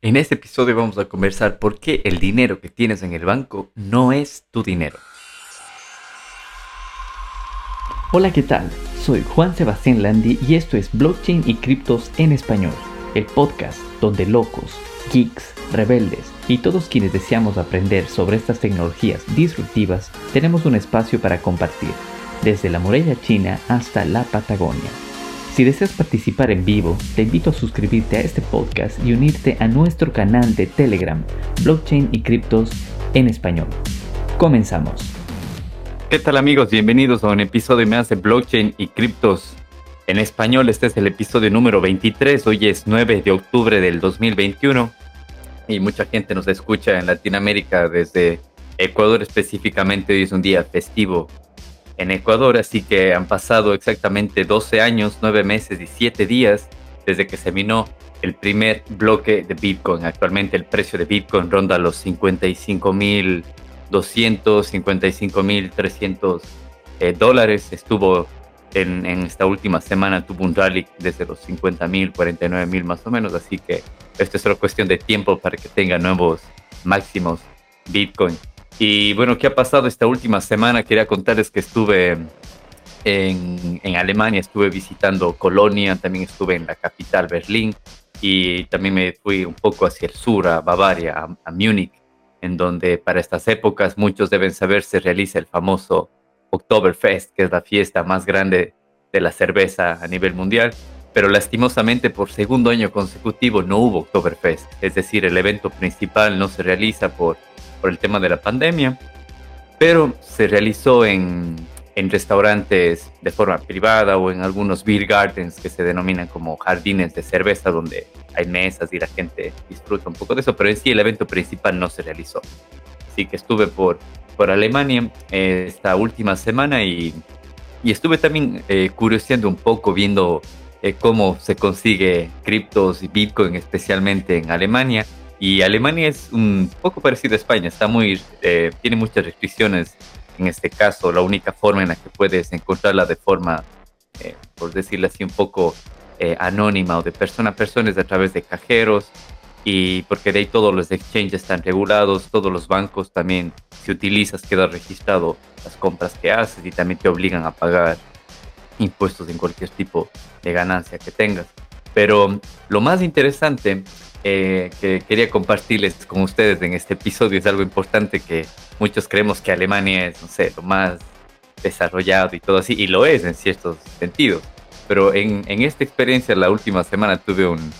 En este episodio vamos a conversar por qué el dinero que tienes en el banco no es tu dinero. Hola, ¿qué tal? Soy Juan Sebastián Landi y esto es Blockchain y Criptos en Español, el podcast donde locos, geeks, rebeldes y todos quienes deseamos aprender sobre estas tecnologías disruptivas tenemos un espacio para compartir, desde la muralla china hasta la Patagonia. Si deseas participar en vivo, te invito a suscribirte a este podcast y unirte a nuestro canal de Telegram, Blockchain y Criptos en Español. Comenzamos. ¿Qué tal amigos? Bienvenidos a un episodio más de Blockchain y Criptos en Español. Este es el episodio número 23. Hoy es 9 de octubre del 2021 y mucha gente nos escucha en Latinoamérica desde Ecuador específicamente. Hoy es un día festivo en Ecuador, así que han pasado exactamente 12 años, 9 meses y 7 días desde que se minó el primer bloque de Bitcoin. Actualmente el precio de Bitcoin ronda los 55.200, 55.300 eh, dólares. Estuvo en, en, esta última semana, tuvo un rally desde los 50.000, 49.000 más o menos, así que esto es solo cuestión de tiempo para que tenga nuevos máximos Bitcoin. Y bueno, ¿qué ha pasado esta última semana? Quería contarles que estuve en, Alemania, estuve visitando Colonia, también estuve en la capital Berlín y también me fui un poco hacia el sur, a Bavaria, a, a Múnich, en donde para estas épocas muchos deben saber se realiza el famoso Oktoberfest, que es la fiesta más grande de la cerveza a nivel mundial. Pero lastimosamente por segundo año consecutivo no hubo Oktoberfest, es decir, el evento principal no se realiza por por el tema de la pandemia, pero se realizó en, en restaurantes de forma privada o en algunos beer gardens que se denominan como jardines de cerveza donde hay mesas y la gente disfruta un poco de eso, pero en sí el evento principal no se realizó. Así que estuve por, por Alemania eh, esta última semana y, y estuve también eh, curioseando un poco viendo eh, cómo se consigue criptos y Bitcoin especialmente en Alemania y Alemania es un poco parecido a España, está muy, eh, tiene muchas restricciones en este caso. La única forma en la que puedes encontrarla de forma, eh, por decirlo así, un poco eh, anónima o de persona a persona es a través de cajeros. Y porque de ahí todos los exchanges están regulados, todos los bancos también, si utilizas, queda registrado las compras que haces y también te obligan a pagar impuestos en cualquier tipo de ganancia que tengas. Pero lo más interesante eh, que quería compartirles con ustedes en este episodio es algo importante que muchos creemos que Alemania es, no sé, lo más desarrollado y todo así, y lo es en ciertos sentidos. Pero en, en esta experiencia, la última semana tuve un,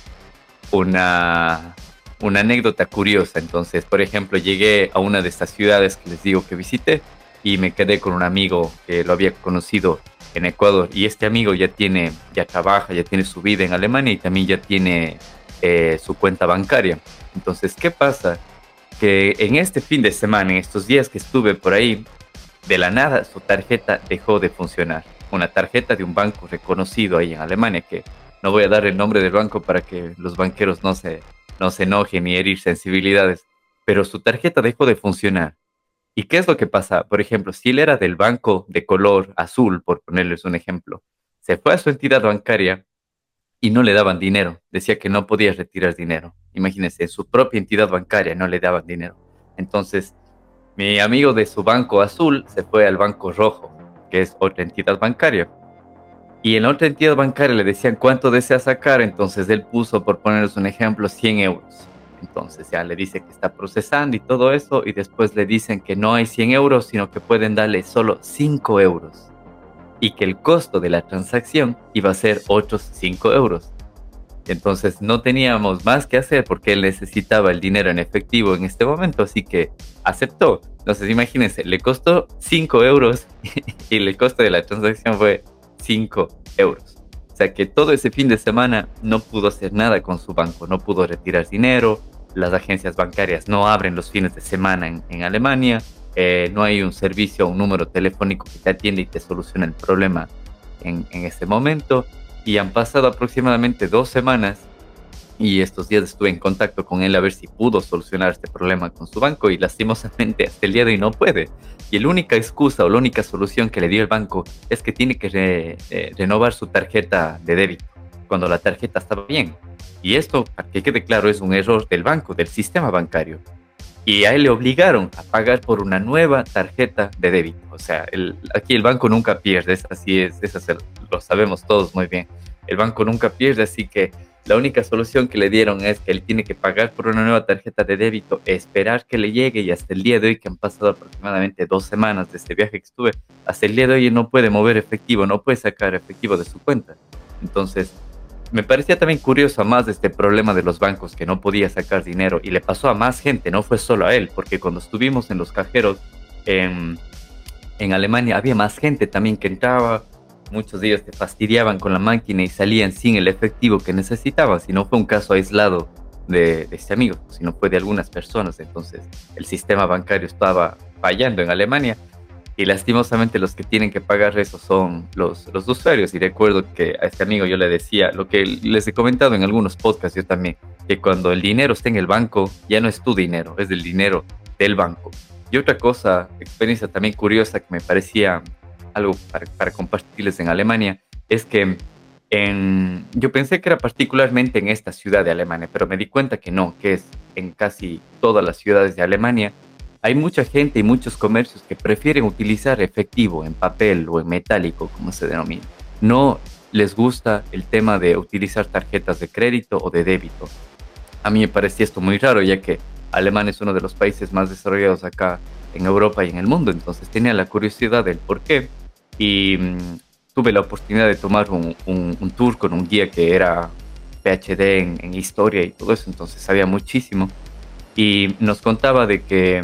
una, una anécdota curiosa. Entonces, por ejemplo, llegué a una de estas ciudades que les digo que visité y me quedé con un amigo que lo había conocido en Ecuador. Y este amigo ya tiene, ya trabaja, ya tiene su vida en Alemania y también ya tiene eh, su cuenta bancaria. Entonces, ¿qué pasa? Que en este fin de semana, en estos días que estuve por ahí, de la nada su tarjeta dejó de funcionar. Una tarjeta de un banco reconocido ahí en Alemania, que no voy a dar el nombre del banco para que los banqueros no se, no se enojen ni herir sensibilidades, pero su tarjeta dejó de funcionar. ¿Y qué es lo que pasa? Por ejemplo, si él era del banco de color azul, por ponerles un ejemplo, se fue a su entidad bancaria y no le daban dinero. Decía que no podía retirar dinero. Imagínense, en su propia entidad bancaria no le daban dinero. Entonces, mi amigo de su banco azul se fue al banco rojo, que es otra entidad bancaria. Y en otra entidad bancaria le decían cuánto desea sacar, entonces él puso, por ponerles un ejemplo, 100 euros. Entonces ya le dice que está procesando y todo eso, y después le dicen que no hay 100 euros, sino que pueden darle solo 5 euros y que el costo de la transacción iba a ser otros 5 euros. Entonces no teníamos más que hacer porque él necesitaba el dinero en efectivo en este momento, así que aceptó. Entonces imagínense, le costó 5 euros y el costo de la transacción fue 5 euros. O sea que todo ese fin de semana no pudo hacer nada con su banco, no pudo retirar dinero, las agencias bancarias no abren los fines de semana en, en Alemania, eh, no hay un servicio o un número telefónico que te atiende y te solucione el problema en, en este momento. Y han pasado aproximadamente dos semanas y estos días estuve en contacto con él a ver si pudo solucionar este problema con su banco y lastimosamente hasta el día de hoy no puede. Y la única excusa o la única solución que le dio el banco es que tiene que eh, renovar su tarjeta de débito. cuando la tarjeta estaba bien. Y esto, para que quede claro, es un error del banco, del sistema bancario. Y a él le obligaron a pagar por una nueva tarjeta de débito. O sea, el, aquí el banco nunca pierde, así es, es lo sabemos todos muy bien. El banco nunca pierde, así que la única solución que le dieron es que él tiene que pagar por una nueva tarjeta de débito, esperar que le llegue y hasta el día de hoy, que han pasado aproximadamente dos semanas de este viaje que estuve, hasta el día de hoy no puede mover efectivo, no puede sacar efectivo de su cuenta. Entonces, me parecía también curioso más de este problema de los bancos que no podía sacar dinero y le pasó a más gente, no fue solo a él, porque cuando estuvimos en los cajeros en, en Alemania había más gente también que entraba, Muchos de ellos te fastidiaban con la máquina y salían sin el efectivo que necesitaban, si no fue un caso aislado de, este amigo, sino fue de algunas personas. Entonces el sistema bancario estaba fallando en Alemania y lastimosamente los que tienen que pagar eso son los, los usuarios. Y recuerdo que a este amigo yo le decía, lo que les he comentado en algunos podcasts yo también, que cuando el dinero está en el banco, ya no es tu dinero, es el dinero del banco. Y otra cosa, experiencia también curiosa que me parecía algo para, compartirles en Alemania, es que en, yo pensé que era particularmente en esta ciudad de Alemania, pero me di cuenta que no, que es en casi todas las ciudades de Alemania. Hay mucha gente y muchos comercios que prefieren utilizar efectivo en papel o en metálico, como se denomina. No les gusta el tema de utilizar tarjetas de crédito o de débito. A mí me parecía esto muy raro, ya que Alemania es uno de los países más desarrollados acá en Europa y en el mundo, entonces tenía la curiosidad del por qué y mm, tuve la oportunidad de tomar un, un, tour con un guía que era PhD en, historia y todo eso, entonces sabía muchísimo. Y nos contaba de que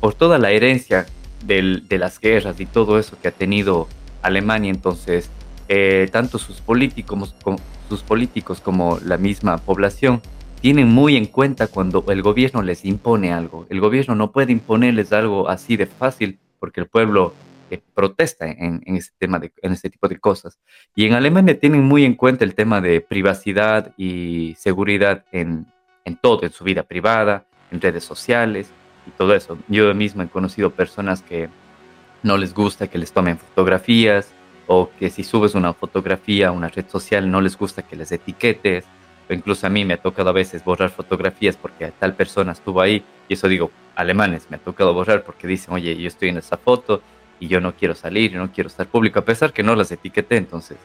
por toda la herencia del, de las guerras y todo eso que ha tenido Alemania, entonces eh, tanto sus políticos, como, sus políticos como la misma población tienen muy en cuenta cuando el gobierno les impone algo. El gobierno no puede imponerles algo así de fácil porque el pueblo protesta en, en, este tema de, en este tipo de cosas. Y en Alemania tienen muy en cuenta el tema de privacidad y seguridad en, en todo, en su vida privada, en redes sociales y todo eso. Yo mismo he conocido personas que no les gusta que les tomen fotografías o que si subes una fotografía a una red social no les gusta que les etiquetes. O incluso a mí me ha tocado a veces borrar fotografías porque tal persona estuvo ahí. Y eso digo, alemanes me ha tocado borrar porque dicen, oye, yo estoy en esa foto y yo no quiero salir, yo no quiero estar público, a pesar que no las etiqueté, entonces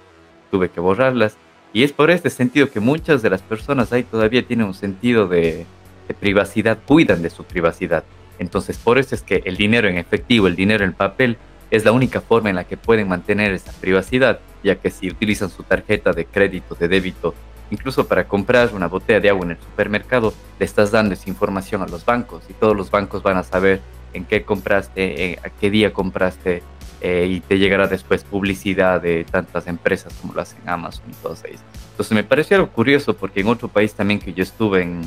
tuve que borrarlas. Y es por este sentido que muchas de las personas ahí todavía tienen un sentido de, privacidad, cuidan de su privacidad. Entonces por eso es que el dinero en efectivo, el dinero en papel, es la única forma en la que pueden mantener esa privacidad, ya que si utilizan su tarjeta de crédito, de débito, incluso para comprar una botella de agua en el supermercado, le estás dando esa información a los bancos y todos los bancos van a saber en qué compraste, a qué día compraste eh, y te llegará después publicidad de tantas empresas como lo hacen Amazon y todas ellas. Entonces me pareció algo curioso porque en otro país también que yo estuve en,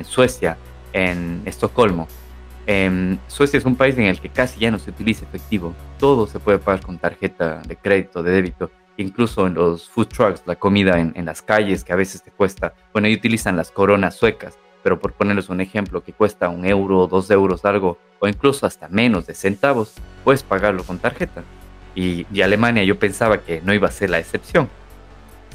en Suecia, en Estocolmo, em, Suecia es un país en el que casi ya no se utiliza efectivo, todo se puede pagar con tarjeta de crédito, de débito, incluso en los food trucks, la comida en, en las calles que a veces te cuesta, bueno, ahí utilizan las coronas suecas, pero por ponerles un ejemplo que cuesta un euro, dos euros, algo, o incluso hasta menos de centavos, puedes pagarlo con tarjeta. Y, Alemania yo pensaba que no iba a ser la excepción.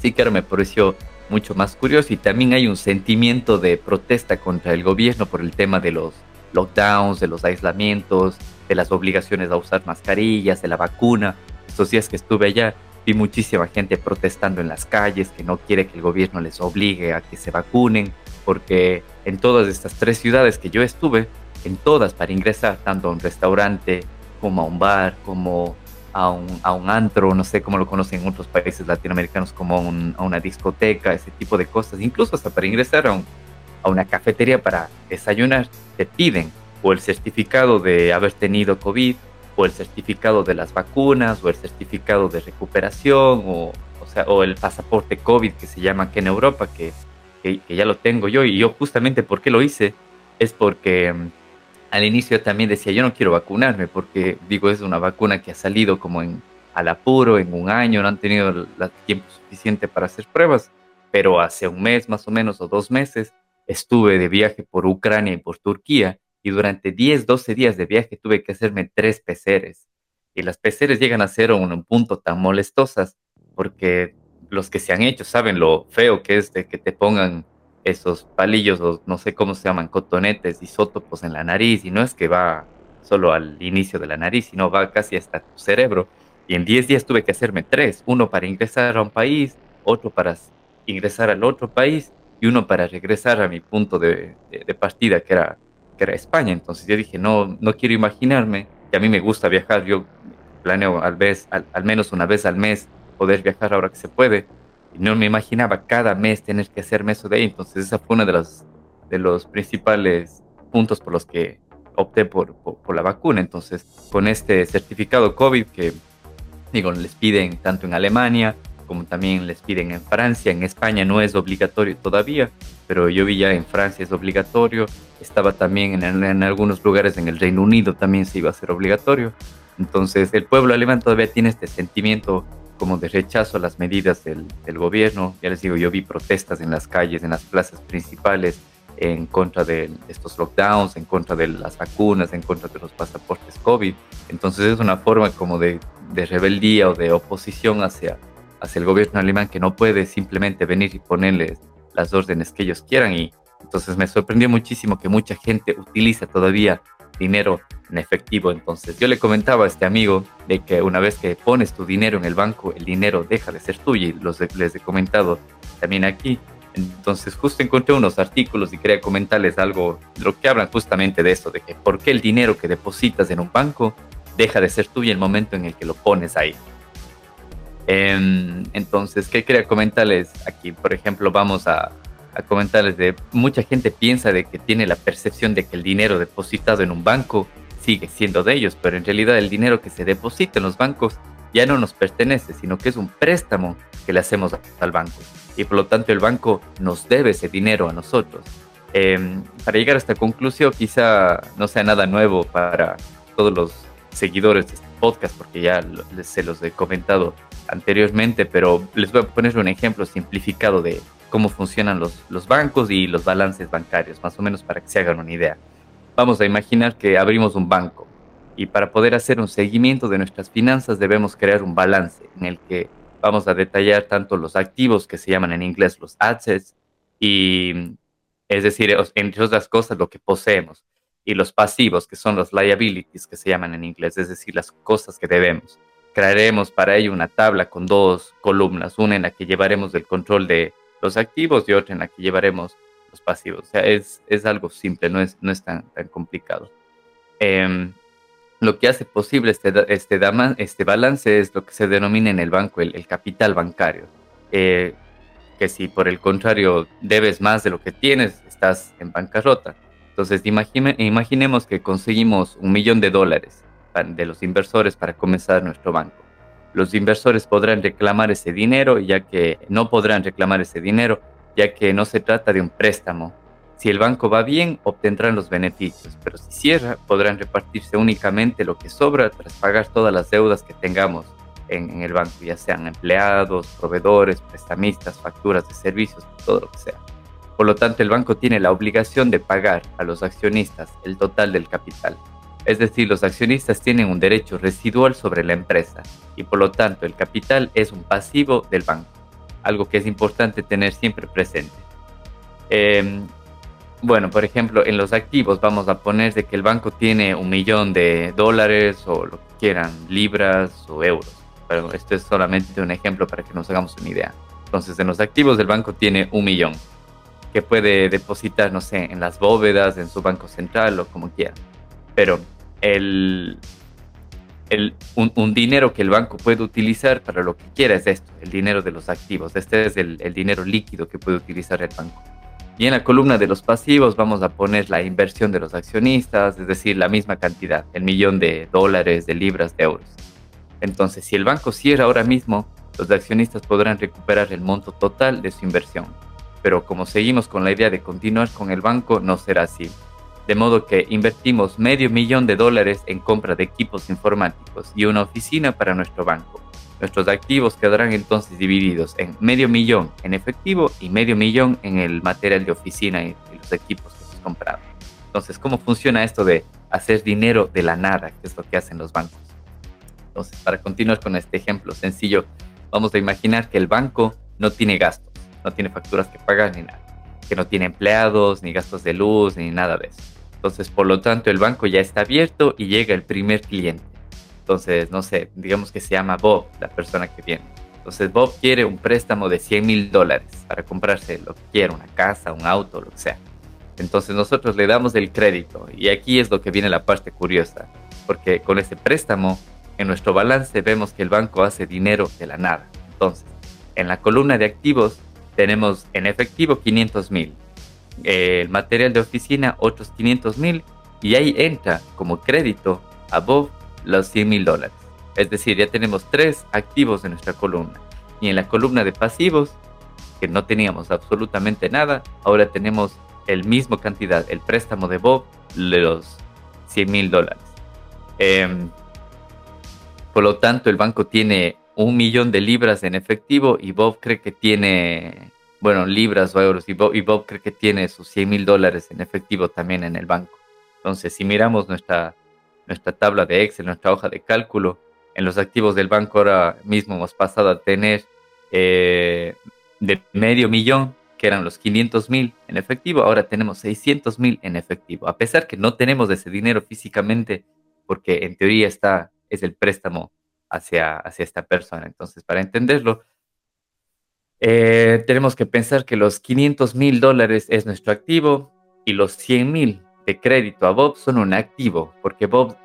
Sí, claro, me pareció mucho más curioso y también hay un sentimiento de protesta contra el gobierno por el tema de los lockdowns, de los aislamientos, de las obligaciones a usar mascarillas, de la vacuna. Estos días que estuve allá vi muchísima gente protestando en las calles que no quiere que el gobierno les obligue a que se vacunen, porque en todas estas tres ciudades que yo estuve, en todas para ingresar, tanto a un restaurante como a un bar, como a un, a un antro, no sé cómo lo conocen en otros países latinoamericanos, como a, una discoteca, ese tipo de cosas, incluso hasta para ingresar a, un, una cafetería para desayunar, te piden o el certificado de haber tenido COVID, o el certificado de las vacunas, o el certificado de recuperación, o, o, sea, o el pasaporte COVID que se llama aquí en Europa, que que, ya lo tengo yo. Y yo justamente por qué lo hice es porque mm, al inicio también decía, yo no quiero vacunarme porque digo, es una vacuna que ha salido como en, al apuro, en un año, no han tenido el tiempo suficiente para hacer pruebas, pero hace un mes más o menos o dos meses estuve de viaje por Ucrania y por Turquía y durante 10, 12 días de viaje tuve que hacerme tres PCRs. Y las PCRs llegan a ser un, un punto tan molestosas porque los que se han hecho saben lo feo que es de que te pongan esos palillos o no sé cómo se llaman, cotonetes, isótopos en la nariz y no es que va solo al inicio de la nariz, sino va casi hasta tu cerebro. Y en 10 días tuve que hacerme tres, uno para ingresar a un país, otro para ingresar al otro país y uno para regresar a mi punto de, partida, que era, que era España. Entonces yo dije, no, no quiero imaginarme, que a mí me gusta viajar, yo planeo al, vez, al, menos una vez al mes poder viajar ahora que se puede. No me imaginaba cada mes tener que hacerme eso de ahí. Entonces esa fue uno de los, de los principales puntos por los que opté por, por, la vacuna. Entonces, con este certificado COVID que, digo, les piden tanto en Alemania como también les piden en Francia, en España no es obligatorio todavía, pero yo vi ya en Francia es obligatorio, estaba también en, en algunos lugares en el Reino Unido también se iba a ser obligatorio. Entonces, el pueblo alemán todavía tiene este sentimiento como de rechazo a las medidas del, gobierno. Ya les digo, yo vi protestas en las calles, en las plazas principales, en contra de estos lockdowns, en contra de las vacunas, en contra de los pasaportes COVID. Entonces es una forma como de, de rebeldía o de oposición hacia, hacia el gobierno alemán que no puede simplemente venir y ponerles las órdenes que ellos quieran. Y entonces me sorprendió muchísimo que mucha gente utiliza todavía dinero en efectivo. Entonces yo le comentaba a este amigo de que una vez que pones tu dinero en el banco, el dinero deja de ser tuyo y los, les he comentado también aquí entonces justo encontré unos artículos y quería comentarles algo, de lo que hablan justamente de esto, de que por qué el dinero que depositas en un banco deja de ser tuyo el momento en el que lo pones ahí. Em, entonces, ¿qué quería comentarles aquí? Por ejemplo, vamos a, a comentarles de mucha gente piensa de que tiene la percepción de que el dinero depositado en un banco sigue siendo de ellos, pero en realidad el dinero que se deposita en los bancos ya no nos pertenece, sino que es un préstamo que le hacemos al banco y por lo tanto el banco nos debe ese dinero a nosotros. Em, para llegar a esta conclusión quizá no sea nada nuevo para todos los seguidores de este podcast porque ya se los he comentado anteriormente, pero les voy a poner un ejemplo simplificado de cómo funcionan los, los bancos y los balances bancarios, más o menos para que se hagan una idea. Vamos a imaginar que abrimos un banco y para poder hacer un seguimiento de nuestras finanzas debemos crear un balance en el que vamos a detallar tanto los activos que se llaman en inglés los assets y es decir, entre otras cosas lo que poseemos y los pasivos que son los liabilities que se llaman en inglés, es decir, las cosas que debemos. Crearemos para ello una tabla con dos columnas, una en la que llevaremos el control de los activos y otra en la que llevaremos los pasivos. O sea, es, es algo simple, no es, no es tan, tan complicado. Eh, lo que hace posible este, este, este balance es lo que se denomina en el banco el, capital bancario. Eh, que si por el contrario debes más de lo que tienes, estás en bancarrota. Entonces imaginemos que conseguimos un millón de dólares de los inversores para comenzar nuestro banco. Los inversores podrán reclamar ese dinero, ya que no podrán reclamar ese dinero, ya que no se trata de un préstamo, si el banco va bien, obtendrán los beneficios, pero si cierra, podrán repartirse únicamente lo que sobra tras pagar todas las deudas que tengamos en, el banco, ya sean empleados, proveedores, prestamistas, facturas de servicios, todo lo que sea. Por lo tanto, el banco tiene la obligación de pagar a los accionistas el total del capital. Es decir, los accionistas tienen un derecho residual sobre la empresa y por lo tanto el capital es un pasivo del banco, algo que es importante tener siempre presente. Eh, bueno, por ejemplo, en los activos vamos a poner de que el banco tiene un millón de dólares o lo que quieran, libras o euros. Pero esto es solamente un ejemplo para que nos hagamos una idea. Entonces, en los activos del banco tiene un millón que puede depositar, no sé, en las bóvedas, en su banco central o como quiera. Pero el, un, dinero que el banco puede utilizar para lo que quiera es esto, el dinero de los activos. Este es el dinero líquido que puede utilizar el banco. Y en la columna de los pasivos vamos a poner la inversión de los accionistas, es decir, la misma cantidad, el millón de dólares, de libras, de euros. Entonces, si el banco cierra ahora mismo, los accionistas podrán recuperar el monto total de su inversión. Pero como seguimos con la idea de continuar con el banco, no será así. De modo que invertimos medio millón de dólares en compra de equipos informáticos y una oficina para nuestro banco Nuestros activos quedarán entonces divididos en medio millón en efectivo y medio millón en el material de oficina y, los equipos que hemos comprado. Entonces, ¿cómo funciona esto de hacer dinero de la nada, que es lo que hacen los bancos? Entonces, para continuar con este ejemplo sencillo, vamos a imaginar que el banco no tiene gastos, no tiene facturas que pagar ni nada, que no tiene empleados, ni gastos de luz, ni nada de eso. Entonces, por lo tanto, el banco ya está abierto y llega el primer cliente. Entonces, no sé, digamos que se llama Bob, la persona que viene. Entonces, Bob quiere un préstamo de 100 mil dólares para comprarse lo que quiera, una casa, un auto, lo que sea. Entonces, nosotros le damos el crédito y aquí es lo que viene la parte curiosa, porque con ese préstamo, en nuestro balance vemos que el banco hace dinero de la nada. Entonces, en la columna de activos tenemos en efectivo 500 mil, el material de oficina otros 500 mil y ahí entra como crédito a Bob los 100 mil dólares. Es decir, ya tenemos tres activos en nuestra columna. Y en la columna de pasivos, que no teníamos absolutamente nada, ahora tenemos el mismo cantidad, el préstamo de Bob, los 100 mil dólares. Em, por lo tanto, el banco tiene un millón de libras en efectivo y Bob cree que tiene bueno, libras o euros, y Bob, cree que tiene sus 100 mil dólares en efectivo también en el banco. Entonces, si miramos nuestra, nuestra tabla de Excel, nuestra hoja de cálculo, en los activos del banco ahora mismo hemos pasado a tener eh, de medio millón, que eran los 500 mil en efectivo, ahora tenemos 600 mil en efectivo, a pesar que no tenemos ese dinero físicamente, porque en teoría está, es el préstamo hacia, hacia esta persona. Entonces, para entenderlo, eh, tenemos que pensar que los 500 mil dólares es nuestro activo y los 100 mil de crédito a Bob son un activo, porque Bob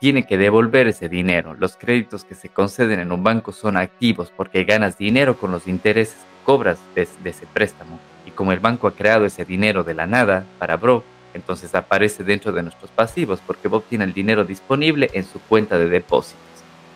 tiene que devolver ese dinero. Los créditos que se conceden en un banco son activos porque ganas dinero con los intereses que cobras de, de ese préstamo. Y como el banco ha creado ese dinero de la nada para Bob, entonces aparece dentro de nuestros pasivos porque Bob tiene el dinero disponible en su cuenta de depósitos.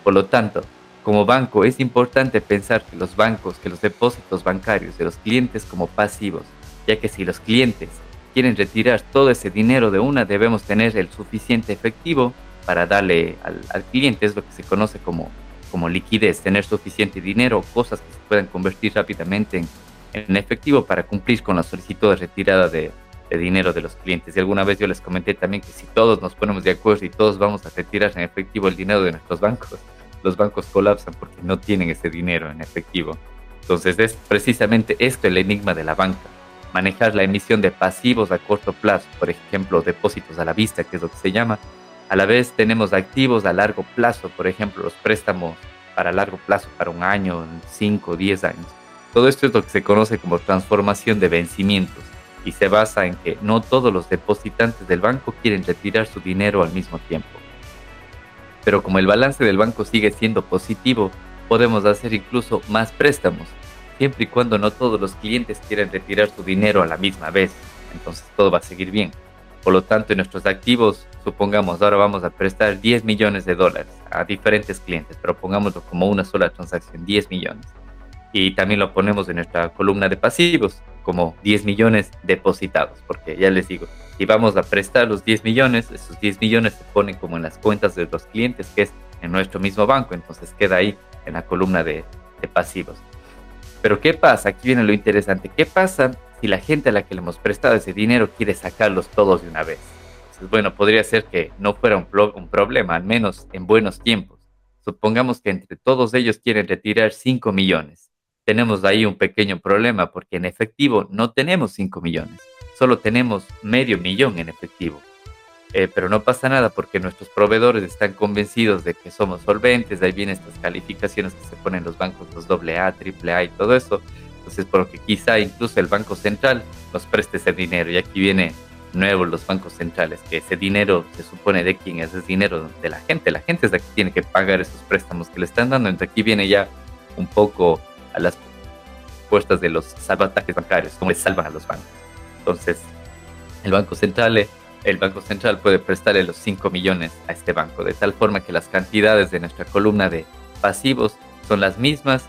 Por lo tanto, como banco es importante pensar que los bancos, que los depósitos bancarios de los clientes como pasivos, ya que si los clientes quieren retirar todo ese dinero de una, debemos tener el suficiente efectivo para darle al, cliente, es lo que se conoce como, como liquidez, tener suficiente dinero, cosas que se puedan convertir rápidamente en, en efectivo para cumplir con la solicitud de retirada de, de dinero de los clientes. Y alguna vez yo les comenté también que si todos nos ponemos de acuerdo y todos vamos a retirar en efectivo el dinero de nuestros bancos, los bancos colapsan porque no tienen ese dinero en efectivo. Entonces es precisamente esto el enigma de la banca. Manejar la emisión de pasivos a corto plazo, por ejemplo, depósitos a la vista, que es lo que se llama. A la vez tenemos activos a largo plazo, por ejemplo, los préstamos para largo plazo, para un año, cinco, diez años. Todo esto es lo que se conoce como transformación de vencimientos y se basa en que no todos los depositantes del banco quieren retirar su dinero al mismo tiempo pero como el balance del banco sigue siendo positivo, podemos hacer incluso más préstamos, siempre y cuando no todos los clientes quieran retirar su dinero a la misma vez. Entonces todo va a seguir bien. Por lo tanto, en nuestros activos, supongamos, ahora vamos a prestar 10 millones de dólares a diferentes clientes, pero pongámoslo como una sola transacción, 10 millones. Y también lo ponemos en nuestra columna de pasivos, como 10 millones depositados, porque ya les digo, si vamos a prestar los 10 millones, esos 10 millones se ponen como en las cuentas de los clientes, que es en nuestro mismo banco, entonces queda ahí en la columna de, pasivos. Pero ¿qué pasa? Aquí viene lo interesante. ¿Qué pasa si la gente a la que le hemos prestado ese dinero quiere sacarlos todos de una vez? Entonces, bueno, podría ser que no fuera un, un problema, al menos en buenos tiempos. Supongamos que entre todos ellos quieren retirar 5 millones. Tenemos ahí un pequeño problema porque en efectivo no tenemos 5 millones solo tenemos medio millón en efectivo. Eh, pero no pasa nada porque nuestros proveedores están convencidos de que somos solventes, de ahí vienen estas calificaciones que se ponen los bancos, los AA, AAA y todo eso. Entonces, porque quizá incluso el Banco Central nos preste ese dinero. Y aquí viene nuevo los bancos centrales, que ese dinero se supone de quién es, es dinero de la gente. La gente es la que tiene que pagar esos préstamos que le están dando. Entonces aquí viene ya un poco a las puertas de los salvatajes bancarios, cómo le salvan a los bancos. Entonces, el Banco Central, el Banco Central puede prestarle los 5 millones a este banco, de tal forma que las cantidades de nuestra columna de pasivos son las mismas,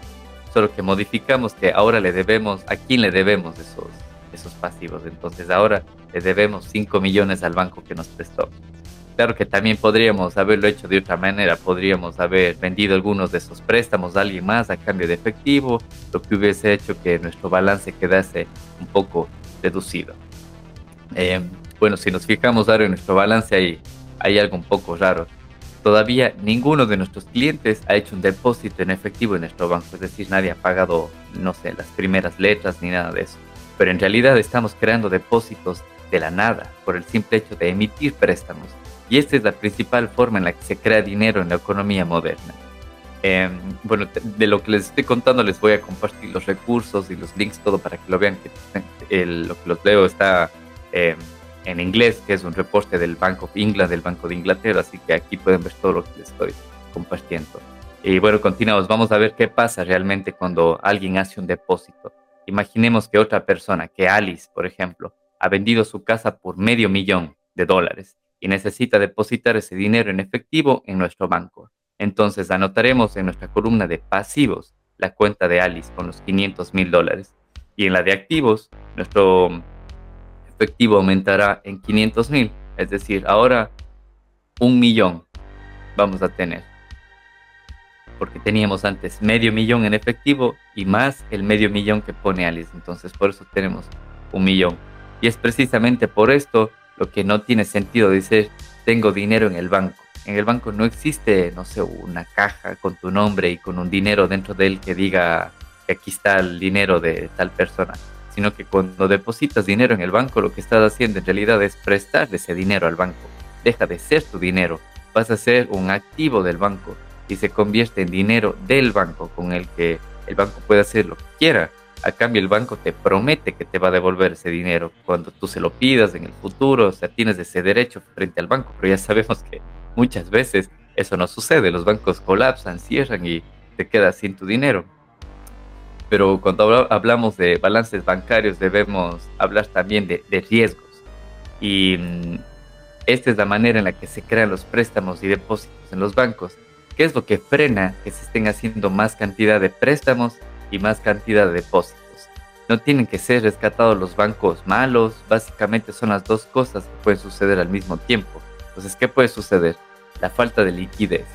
solo que modificamos que ahora le debemos, a quién le debemos esos, esos pasivos. Entonces ahora le debemos 5 millones al banco que nos prestó. Claro que también podríamos haberlo hecho de otra manera, podríamos haber vendido algunos de esos préstamos a alguien más a cambio de efectivo, lo que hubiese hecho que nuestro balance quedase un poco reducido. Eh, bueno, si nos fijamos ahora en nuestro balance hay, hay algo un poco raro. todavía ninguno de nuestros clientes ha hecho un depósito en efectivo en nuestro banco, es decir, nadie ha pagado, no sé, las primeras letras ni nada de eso. Pero en realidad estamos creando depósitos de la nada por el simple hecho de emitir préstamos. Y esta es la principal forma en la que se crea dinero en la economía moderna. Em, bueno, de lo que les estoy contando les voy a compartir los recursos y los links, todo para que lo vean, que lo que los leo está em, en inglés, que es un reporte del Bank of England, del Banco de Inglaterra, así que aquí pueden ver todo lo que les estoy compartiendo. Y bueno, continuamos, vamos a ver qué pasa realmente cuando alguien hace un depósito. Imaginemos que otra persona, que Alice, por ejemplo, ha vendido su casa por medio millón de dólares y necesita depositar ese dinero en efectivo en nuestro banco. Entonces anotaremos en nuestra columna de pasivos la cuenta de Alice con los 500 mil dólares y en la de activos nuestro efectivo aumentará en 500 mil, es decir, ahora un millón vamos a tener. Porque teníamos antes medio millón en efectivo y más el medio millón que pone Alice. Entonces por eso tenemos un millón. Y es precisamente por esto lo que no tiene sentido decir tengo dinero en el banco. En el banco no existe, no sé, una caja con tu nombre y con un dinero dentro de él que diga que aquí está el dinero de tal persona sino que cuando depositas dinero en el banco, lo que estás haciendo en realidad es prestar ese dinero al banco. Deja de ser tu dinero, vas a ser un activo del banco y se convierte en dinero del banco con el que el banco puede hacer lo que quiera. A cambio, el banco te promete que te va a devolver ese dinero cuando tú se lo pidas en el futuro. O sea, tienes ese derecho frente al banco, pero ya sabemos que muchas veces eso no sucede. Los bancos colapsan, cierran y te quedas sin tu dinero pero cuando hablamos de balances bancarios debemos hablar también de, riesgos. Y mm, esta es la manera en la que se crean los préstamos y depósitos en los bancos. ¿Qué es lo que frena que se estén haciendo más cantidad de préstamos y más cantidad de depósitos? No tienen que ser rescatados los bancos malos, básicamente son las dos cosas que pueden suceder al mismo tiempo. Entonces, ¿qué puede suceder? La falta de liquidez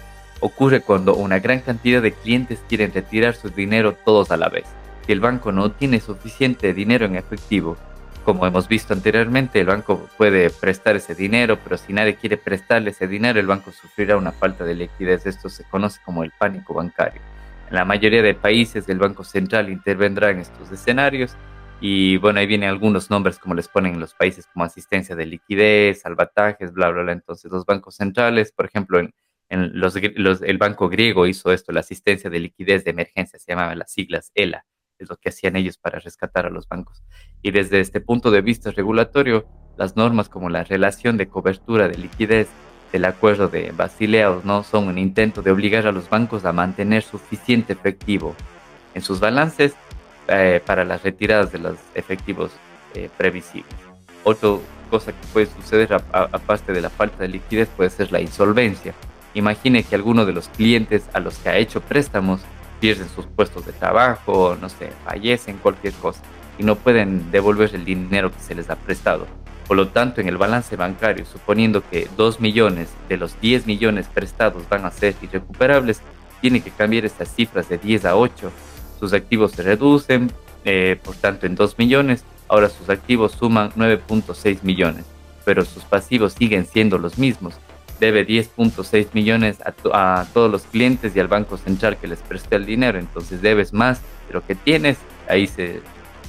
ocurre cuando una gran cantidad de clientes quieren retirar su dinero todos a la vez. Si el banco no tiene suficiente dinero en efectivo, como hemos visto anteriormente, el banco puede prestar ese dinero, pero si nadie quiere prestarle ese dinero, el banco sufrirá una falta de liquidez. Esto se conoce como el pánico bancario. En la mayoría de países, el Banco Central intervendrá en estos escenarios y bueno, ahí vienen algunos nombres como les ponen en los países como asistencia de liquidez, salvatajes, bla, bla, bla. Entonces los bancos centrales, por ejemplo, en, los, el banco griego hizo esto, la asistencia de liquidez de emergencia, se llamaban las siglas ELA, es lo que hacían ellos para rescatar a los bancos. Y desde este punto de vista regulatorio, las normas como la relación de cobertura de liquidez del acuerdo de Basilea no son un intento de obligar a los bancos a mantener suficiente efectivo en sus balances eh, para las retiradas de los efectivos eh, previsibles. Otra cosa que puede suceder aparte de la falta de liquidez puede ser la insolvencia Imagine que alguno de los clientes a los que ha hecho préstamos pierden sus puestos de trabajo, no sé, fallecen, cualquier cosa, y no pueden devolver el dinero que se les ha prestado. Por lo tanto, en el balance bancario, suponiendo que 2 millones de los 10 millones prestados van a ser irrecuperables, tiene que cambiar estas cifras de 10 a 8. Sus activos se reducen, eh, por tanto, en 2 millones, ahora sus activos suman 9.6 millones, pero sus pasivos siguen siendo los mismos debe 10.6 millones a, todos los clientes y al Banco Central que les presté el dinero, entonces debes más de lo que tienes, ahí se,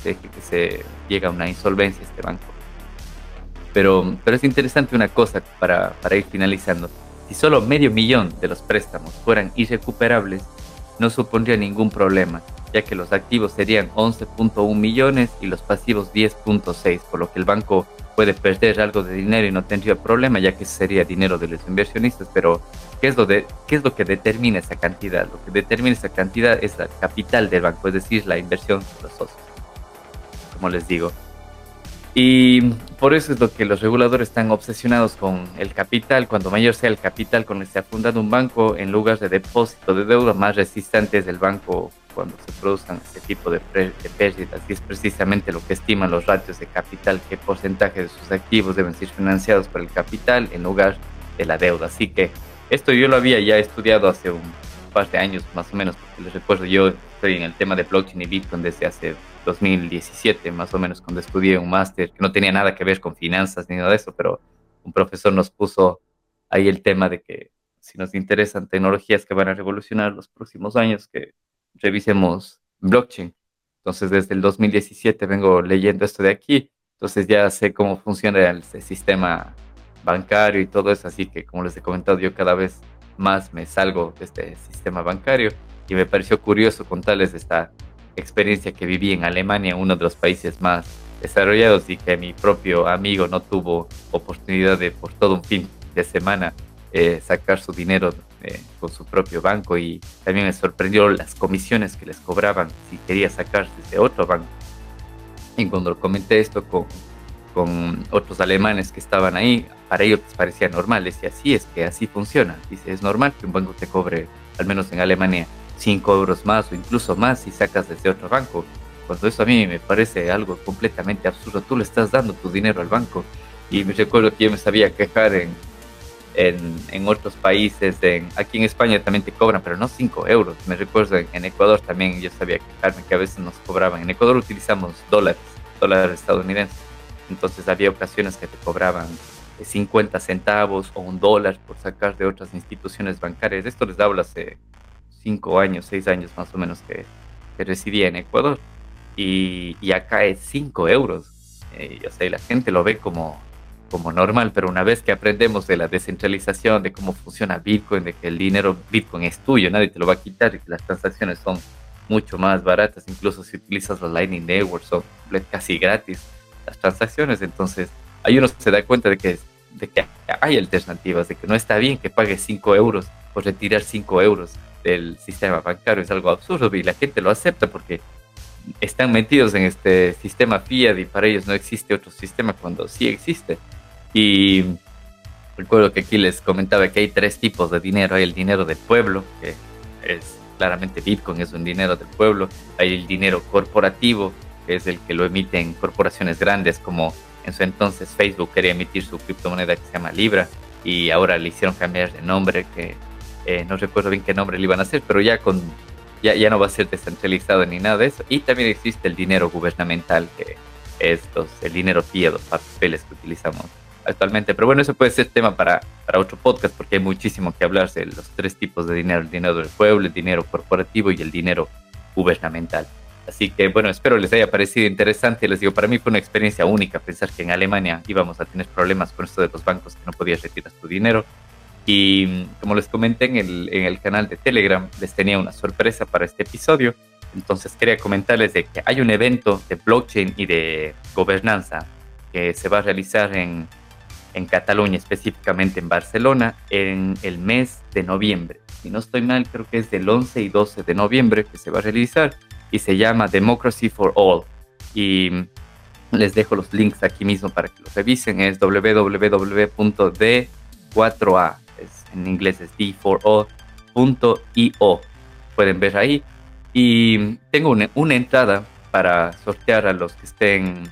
se, llega a una insolvencia este banco. Pero, pero es interesante una cosa para, para ir finalizando. Si solo medio millón de los préstamos fueran irrecuperables, no supondría ningún problema, ya que los activos serían 11.1 millones y los pasivos 10.6, por lo que el banco puede perder algo de dinero y no tendría problema, ya que sería dinero de los inversionistas, pero ¿qué es, lo de, ¿qué es lo que determina esa cantidad? Lo que determina esa cantidad es la capital del banco, es decir, la inversión de los socios, como les digo. Y por eso es lo que los reguladores están obsesionados con el capital. Cuando mayor sea el capital con el que se ha un banco, en lugar de depósito de deuda, más resistente es el banco cuando se produzcan este tipo de, pérdidas y es precisamente lo que estiman los ratios de capital, qué porcentaje de sus activos deben ser financiados por el capital en lugar de la deuda. Así que esto yo lo había ya estudiado hace un par de años más o menos, porque les recuerdo, yo estoy en el tema de blockchain y Bitcoin desde hace 2017 más o menos cuando estudié un máster que no tenía nada que ver con finanzas ni nada de eso, pero un profesor nos puso ahí el tema de que si nos interesan tecnologías que van a revolucionar los próximos años, que revisemos blockchain. Entonces, desde el 2017 vengo leyendo esto de aquí, entonces ya sé cómo funciona el, sistema bancario y todo eso, así que como les he comentado, yo cada vez más me salgo de este sistema bancario y me pareció curioso contarles esta experiencia que viví en Alemania, uno de los países más desarrollados y que mi propio amigo no tuvo oportunidad de por todo un fin de semana eh, sacar su dinero eh, con su propio banco y también me sorprendió las comisiones que les cobraban si quería sacar desde otro banco. Y cuando comenté esto con, con otros alemanes que estaban ahí, para ellos les parecía normal. Decía, así es que así funciona. Dice, es normal que un banco te cobre, al menos en Alemania, 5 euros más o incluso más si sacas desde otro banco. Cuando eso a mí me parece algo completamente absurdo. Tú le estás dando tu dinero al banco. Y me recuerdo que yo me sabía quejar en, en, en otros países. En, aquí en España también te cobran, pero no 5 euros. Me recuerdo en, en, Ecuador también yo sabía quejarme que a veces nos cobraban. En Ecuador utilizamos dólares, dólares estadounidenses. Entonces había ocasiones que te cobraban 50 centavos o un dólar por sacar de otras instituciones bancarias. Esto les hablo hace cinco años, seis años más o menos que, que residía en Ecuador. Y, y acá es 5 euros. Eh, o sea, la gente lo ve como, como normal, pero una vez que aprendemos de la descentralización, de cómo funciona Bitcoin, de que el dinero Bitcoin es tuyo, nadie te lo va a quitar y que las transacciones son mucho más baratas, incluso si utilizas los Lightning Network son casi gratis las transacciones, entonces ahí uno se da cuenta de que, de que hay alternativas, de que no está bien que pagues 5 euros por retirar 5 euros del sistema bancario, es algo absurdo y la gente lo acepta porque están metidos en este sistema fiat y para ellos no existe otro sistema cuando sí existe. Y recuerdo que aquí les comentaba que hay tres tipos de dinero. Hay el dinero del pueblo, que es claramente Bitcoin, es un dinero del pueblo. Hay el dinero corporativo, que es el que lo emiten corporaciones grandes como en su entonces Facebook quería emitir su criptomoneda que se llama Libra y ahora le hicieron cambiar de nombre que eh, no recuerdo bien qué nombre le iban a hacer, pero ya con ya, ya no va a ser descentralizado ni nada de eso. Y también existe el dinero gubernamental, que es el dinero fiat, los papeles que utilizamos actualmente. Pero bueno, eso puede ser tema para, para otro podcast, porque hay muchísimo que hablar de los tres tipos de dinero, el dinero del pueblo, el dinero corporativo y el dinero gubernamental. Así que bueno, espero les haya parecido interesante. Les digo, para mí fue una experiencia única pensar que en Alemania íbamos a tener problemas con esto de los bancos que no podías retirar tu dinero. Y como les comenté en el, en el canal de Telegram, les tenía una sorpresa para este episodio. Entonces quería comentarles de que hay un evento de blockchain y de gobernanza que se va a realizar en, en Cataluña, específicamente en Barcelona, en el mes de noviembre. Si no estoy mal, creo que es del 11 y 12 de noviembre que se va a realizar y se llama Democracy for All. Y les dejo los links aquí mismo para que los revisen. Es www.d4a en inglés es d4o.io. Pueden ver ahí. Y tengo una, una, entrada para sortear a los que estén,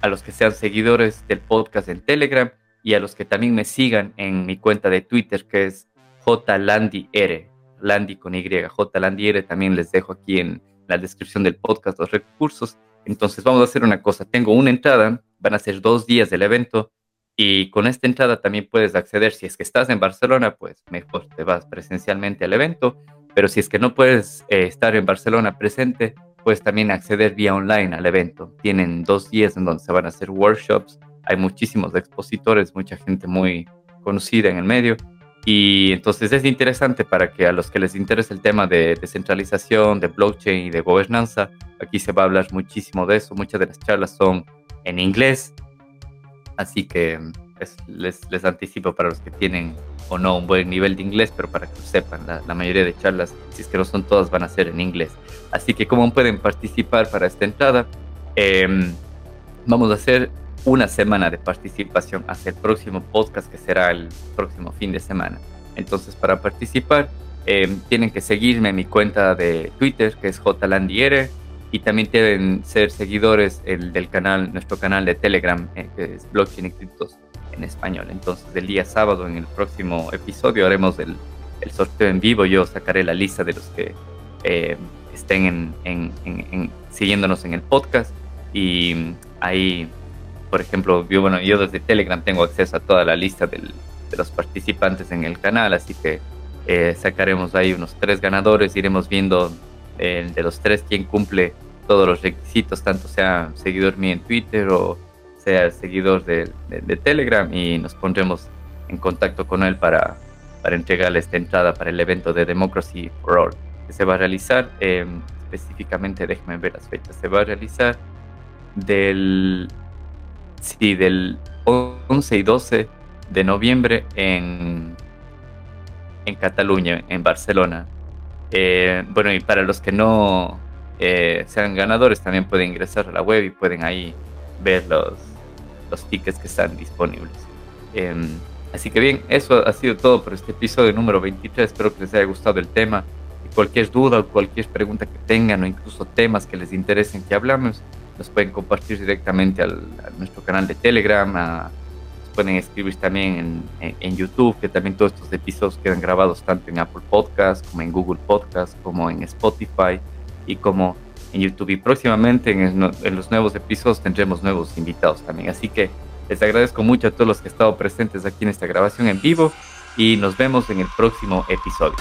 a los que sean seguidores del podcast en Telegram y a los que también me sigan en mi cuenta de Twitter que es jlandyr, Landy con Y, jlandyr. También les dejo aquí en la descripción del podcast los recursos. Entonces vamos a hacer una cosa. Tengo una entrada, van a ser dos días del evento y con esta entrada también puedes acceder, si es que estás en Barcelona, pues mejor te vas presencialmente al evento, pero si es que no puedes eh, estar en Barcelona presente, puedes también acceder vía online al evento. Tienen dos días en donde se van a hacer workshops, hay muchísimos expositores, mucha gente muy conocida en el medio. Y entonces es interesante para que a los que les interese el tema de descentralización, de blockchain y de gobernanza, aquí se va a hablar muchísimo de eso. Muchas de las charlas son en inglés, Así que les, les, anticipo para los que tienen o no un buen nivel de inglés, pero para que lo sepan, la, mayoría de charlas, si es que no son todas, van a ser en inglés. Así que cómo pueden participar para esta entrada, em, vamos a hacer una semana de participación hasta el próximo podcast que será el próximo fin de semana. Entonces para participar em, tienen que seguirme en mi cuenta de Twitter que es jlandiere y también deben ser seguidores el, del canal, nuestro canal de Telegram, eh, que es Blockchain y Criptos en español. Entonces, el día sábado, en el próximo episodio, haremos el, el sorteo en vivo. Yo sacaré la lista de los que eh, estén en, en, siguiéndonos en el podcast. Y ahí, por ejemplo, yo, bueno, yo desde Telegram tengo acceso a toda la lista del, de los participantes en el canal, así que eh, sacaremos ahí unos tres ganadores, iremos viendo eh, de los tres quién cumple todos los requisitos, tanto sea seguidor mío en Twitter o sea seguidor de, Telegram y nos pondremos en contacto con él para, para entregarle esta entrada para el evento de Democracy for All que se va a realizar eh, específicamente, déjenme ver las fechas, se va a realizar del, sí, del 11 y 12 de noviembre en, en Cataluña, en Barcelona. Eh, bueno, y para los que no eh, sean ganadores, también pueden ingresar a la web y pueden ahí ver los, los tickets que están disponibles. Em, así que bien, eso ha sido todo por este episodio número 23. Espero que les haya gustado el tema. Y cualquier duda o cualquier pregunta que tengan o incluso temas que les interesen que hablamos, los pueden compartir directamente a nuestro canal de Telegram, a, pueden escribir también en, YouTube, que también todos estos episodios quedan grabados tanto en Apple Podcast como en Google Podcast, como en Spotify y como en YouTube. Y próximamente en, en los nuevos episodios tendremos nuevos invitados también. Así que les agradezco mucho a todos los que han estado presentes aquí en esta grabación en vivo y nos vemos en el próximo episodio.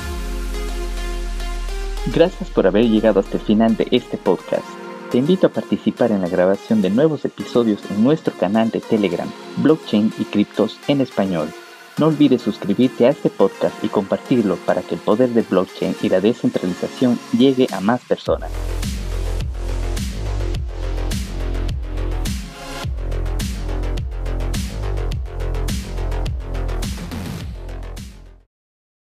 Gracias por haber llegado hasta el final de este podcast. Te invito a participar en la grabación de nuevos episodios en nuestro canal de Telegram, Blockchain y Criptos en Español. No olvides suscribirte a este podcast y compartirlo para que el poder de blockchain y la descentralización llegue a más personas.